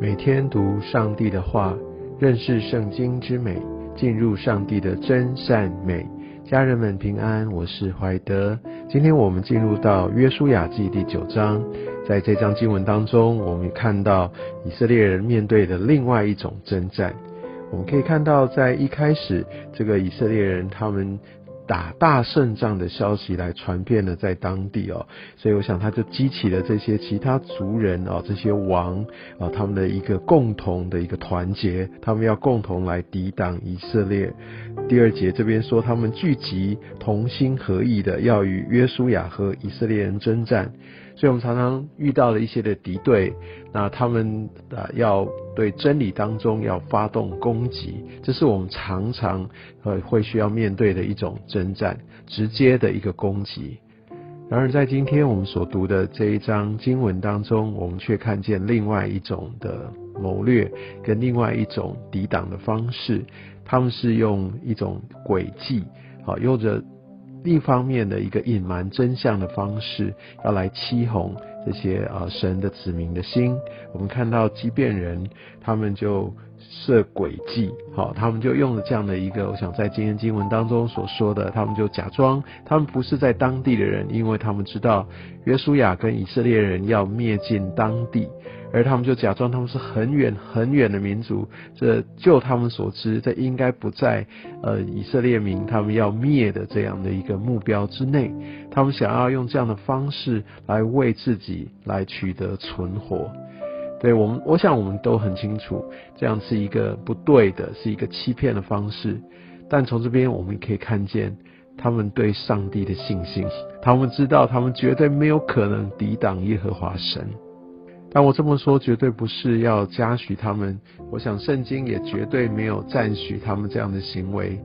每天读上帝的话，认识圣经之美，进入上帝的真善美。家人们平安，我是怀德。今天我们进入到约书亚记第九章，在这章经文当中，我们看到以色列人面对的另外一种征战。我们可以看到，在一开始，这个以色列人他们。打大胜仗的消息来传遍了在当地哦，所以我想他就激起了这些其他族人哦，这些王啊，他们的一个共同的一个团结，他们要共同来抵挡以色列。第二节这边说，他们聚集同心合意的要与约书亚和以色列人征战。所以我们常常遇到了一些的敌对，那他们啊要对真理当中要发动攻击，这是我们常常呃会需要面对的一种征战，直接的一个攻击。然而在今天我们所读的这一章经文当中，我们却看见另外一种的谋略跟另外一种抵挡的方式，他们是用一种诡计，好用着。另一方面的一个隐瞒真相的方式，要来欺哄这些啊神的子民的心。我们看到即便人，他们就设诡计，好，他们就用了这样的一个，我想在今天经文当中所说的，他们就假装他们不是在当地的人，因为他们知道约书亚跟以色列人要灭尽当地。而他们就假装他们是很远很远的民族，这就他们所知，这应该不在呃以色列民他们要灭的这样的一个目标之内。他们想要用这样的方式来为自己来取得存活。对我们，我想我们都很清楚，这样是一个不对的，是一个欺骗的方式。但从这边我们可以看见他们对上帝的信心，他们知道他们绝对没有可能抵挡耶和华神。但我这么说绝对不是要嘉许他们，我想圣经也绝对没有赞许他们这样的行为。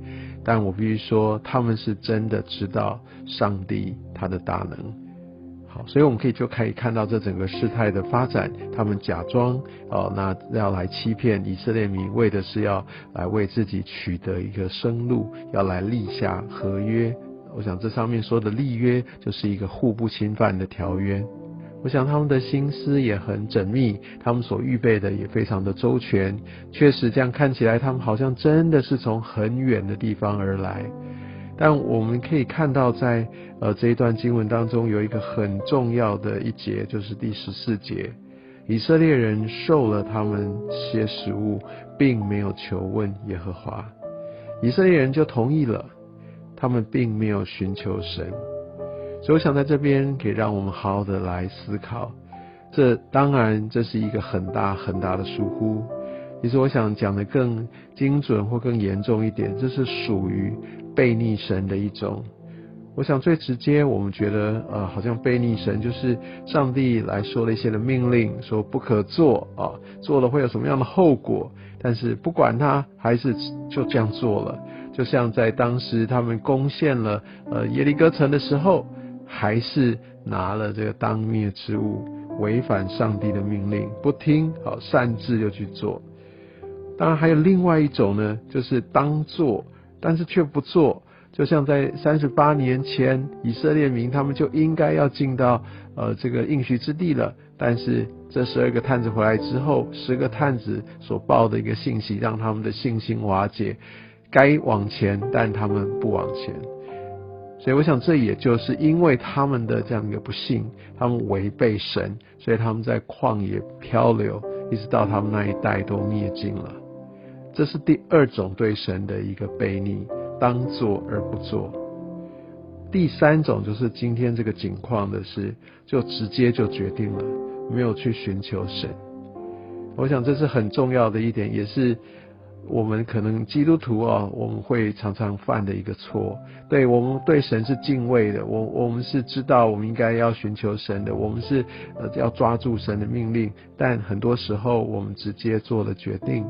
但我必须说，他们是真的知道上帝他的大能。所以我们可以就可以看到这整个事态的发展。他们假装哦，那要来欺骗以色列民，为的是要来为自己取得一个生路，要来立下合约。我想这上面说的立约，就是一个互不侵犯的条约。我想他们的心思也很缜密，他们所预备的也非常的周全。确实，这样看起来，他们好像真的是从很远的地方而来。但我们可以看到，在呃这一段经文当中，有一个很重要的一节，就是第十四节：以色列人受了他们些食物，并没有求问耶和华，以色列人就同意了，他们并没有寻求神。所以我想在这边可以让我们好好的来思考，这当然这是一个很大很大的疏忽。其实我想讲的更精准或更严重一点，这是属于背逆神的一种。我想最直接，我们觉得呃好像背逆神就是上帝来说了一些的命令，说不可做啊，做了会有什么样的后果？但是不管他，还是就这样做了。就像在当时他们攻陷了呃耶利哥城的时候。还是拿了这个当灭之物，违反上帝的命令，不听，好擅自就去做。当然还有另外一种呢，就是当做，但是却不做。就像在三十八年前，以色列民他们就应该要进到呃这个应许之地了，但是这十二个探子回来之后，十个探子所报的一个信息，让他们的信心瓦解，该往前，但他们不往前。所以我想，这也就是因为他们的这样一个不幸，他们违背神，所以他们在旷野漂流，一直到他们那一代都灭尽了。这是第二种对神的一个背逆，当做而不做。第三种就是今天这个景况的是，就直接就决定了，没有去寻求神。我想这是很重要的一点，也是。我们可能基督徒啊，我们会常常犯的一个错。对我们对神是敬畏的，我我们是知道我们应该要寻求神的，我们是呃要抓住神的命令。但很多时候我们直接做了决定，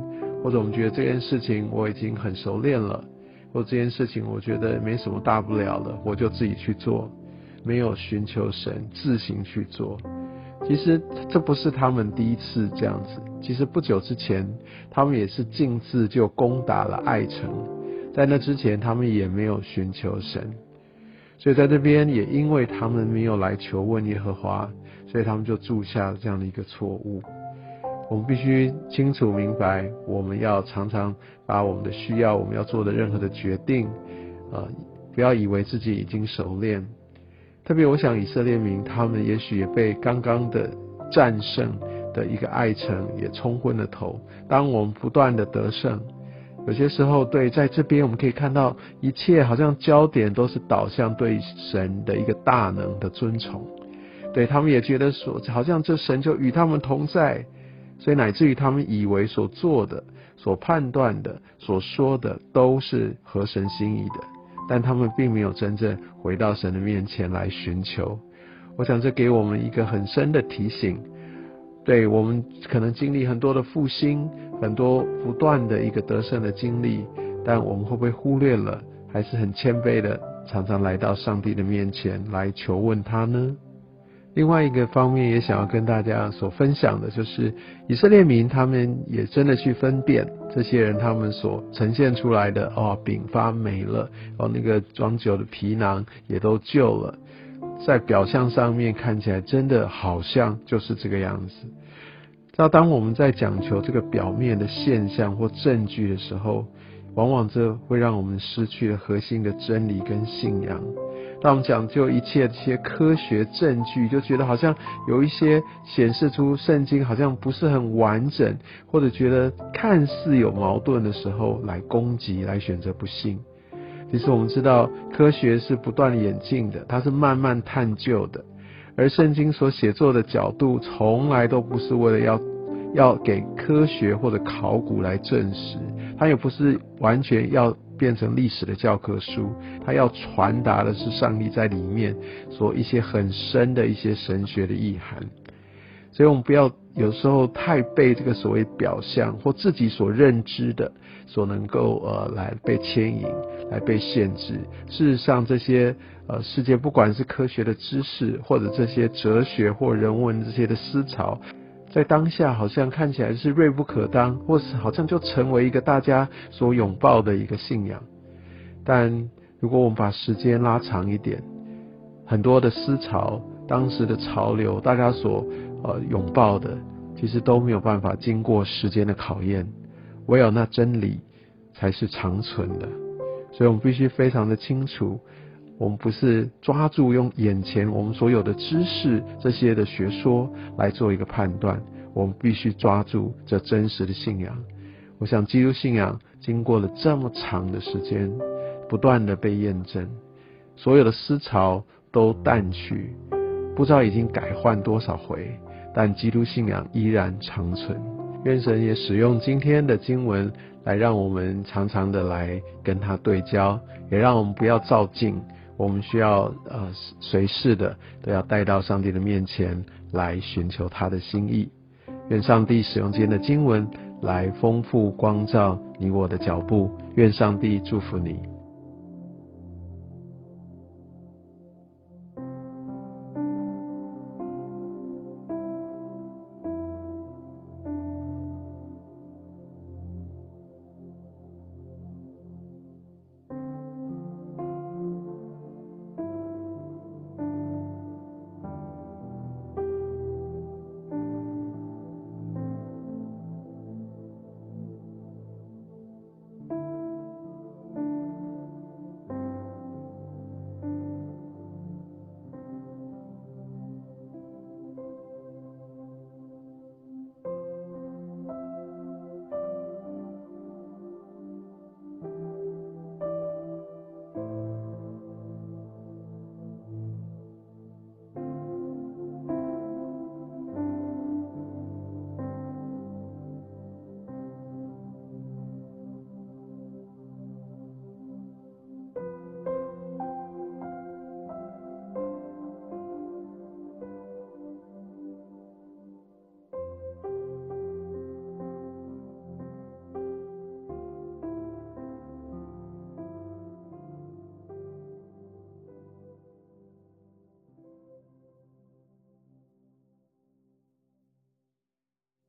或者我们觉得这件事情我已经很熟练了，或这件事情我觉得没什么大不了了，我就自己去做，没有寻求神，自行去做。其实这不是他们第一次这样子。其实不久之前，他们也是径自就攻打了爱城，在那之前，他们也没有寻求神，所以在这边也因为他们没有来求问耶和华，所以他们就铸下了这样的一个错误。我们必须清楚明白，我们要常常把我们的需要，我们要做的任何的决定，呃，不要以为自己已经熟练。特别，我想以色列民他们也许也被刚刚的战胜的一个爱城也冲昏了头。当我们不断的得胜，有些时候对在这边我们可以看到，一切好像焦点都是导向对神的一个大能的尊崇。对他们也觉得说，好像这神就与他们同在。所以乃至于他们以为所做的、所判断的、所说的都是合神心意的，但他们并没有真正回到神的面前来寻求。我想这给我们一个很深的提醒：，对我们可能经历很多的复兴，很多不断的一个得胜的经历，但我们会不会忽略了？还是很谦卑的，常常来到上帝的面前来求问他呢？另外一个方面，也想要跟大家所分享的，就是以色列民他们也真的去分辨这些人他们所呈现出来的哦，饼发霉了，哦，那个装酒的皮囊也都旧了，在表象上面看起来真的好像就是这个样子。那当我们在讲求这个表面的现象或证据的时候，往往这会让我们失去了核心的真理跟信仰。当我们讲究一切这些科学证据，就觉得好像有一些显示出圣经好像不是很完整，或者觉得看似有矛盾的时候，来攻击，来选择不信。其实我们知道，科学是不断演进的，它是慢慢探究的，而圣经所写作的角度，从来都不是为了要要给科学或者考古来证实，它也不是完全要。变成历史的教科书，它要传达的是上帝在里面所一些很深的一些神学的意涵。所以，我们不要有时候太被这个所谓表象或自己所认知的所能够呃来被牵引，来被限制。事实上，这些呃世界不管是科学的知识，或者这些哲学或人文这些的思潮。在当下，好像看起来是锐不可当，或是好像就成为一个大家所拥抱的一个信仰。但如果我们把时间拉长一点，很多的思潮、当时的潮流，大家所呃拥抱的，其实都没有办法经过时间的考验，唯有那真理才是长存的。所以我们必须非常的清楚，我们不是抓住用眼前我们所有的知识这些的学说来做一个判断。我们必须抓住这真实的信仰。我想，基督信仰经过了这么长的时间，不断的被验证，所有的思潮都淡去，不知道已经改换多少回，但基督信仰依然长存。愿神也使用今天的经文，来让我们常常的来跟他对焦，也让我们不要照镜。我们需要呃随时的都要带到上帝的面前来寻求他的心意。愿上帝使用今天的经文来丰富光照你我的脚步。愿上帝祝福你。